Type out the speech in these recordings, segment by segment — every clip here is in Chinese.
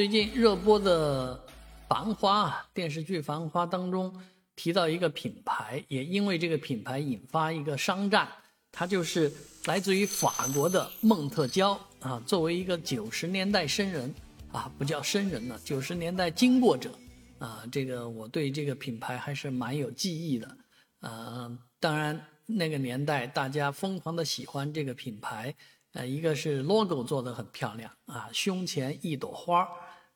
最近热播的《繁花》啊，电视剧《繁花》当中提到一个品牌，也因为这个品牌引发一个商战。它就是来自于法国的梦特娇啊。作为一个九十年代生人啊，不叫生人了，九十年代经过者啊，这个我对这个品牌还是蛮有记忆的。呃，当然那个年代大家疯狂的喜欢这个品牌，呃，一个是 logo 做的很漂亮啊，胸前一朵花。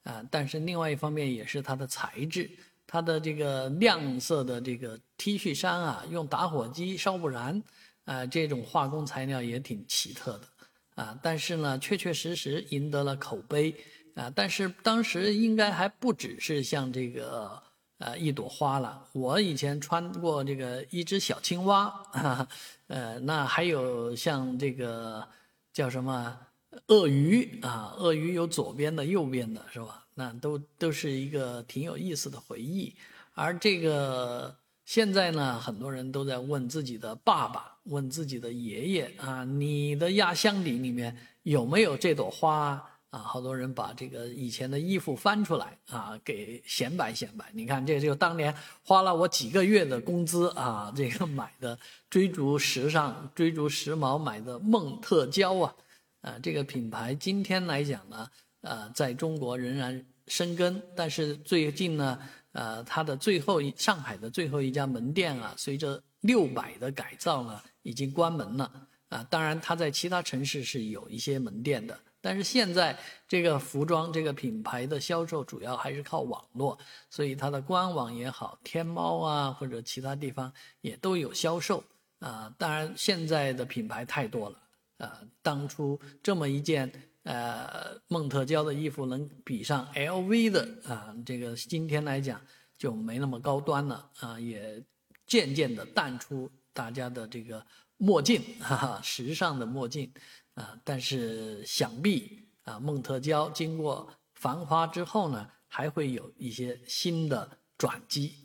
啊，但是另外一方面也是它的材质，它的这个亮色的这个 T 恤衫啊，用打火机烧不燃，啊，这种化工材料也挺奇特的，啊，但是呢，确确实实赢得了口碑，啊，但是当时应该还不只是像这个呃一朵花了，我以前穿过这个一只小青蛙，呃，那还有像这个叫什么？鳄鱼啊，鳄鱼有左边的、右边的，是吧？那都都是一个挺有意思的回忆。而这个现在呢，很多人都在问自己的爸爸、问自己的爷爷啊，你的压箱底里面有没有这朵花啊？好多人把这个以前的衣服翻出来啊，给显摆显摆。你看，这就当年花了我几个月的工资啊，这个买的追逐时尚、追逐时髦买的梦特娇啊。啊，这个品牌今天来讲呢，呃，在中国仍然生根，但是最近呢，呃，它的最后一上海的最后一家门店啊，随着六百的改造呢，已经关门了。啊，当然它在其他城市是有一些门店的，但是现在这个服装这个品牌的销售主要还是靠网络，所以它的官网也好，天猫啊或者其他地方也都有销售。啊，当然现在的品牌太多了。呃，当初这么一件呃梦特娇的衣服能比上 LV 的啊，这个今天来讲就没那么高端了啊，也渐渐的淡出大家的这个墨镜，哈哈，时尚的墨镜啊。但是想必啊，孟特娇经过繁华之后呢，还会有一些新的转机。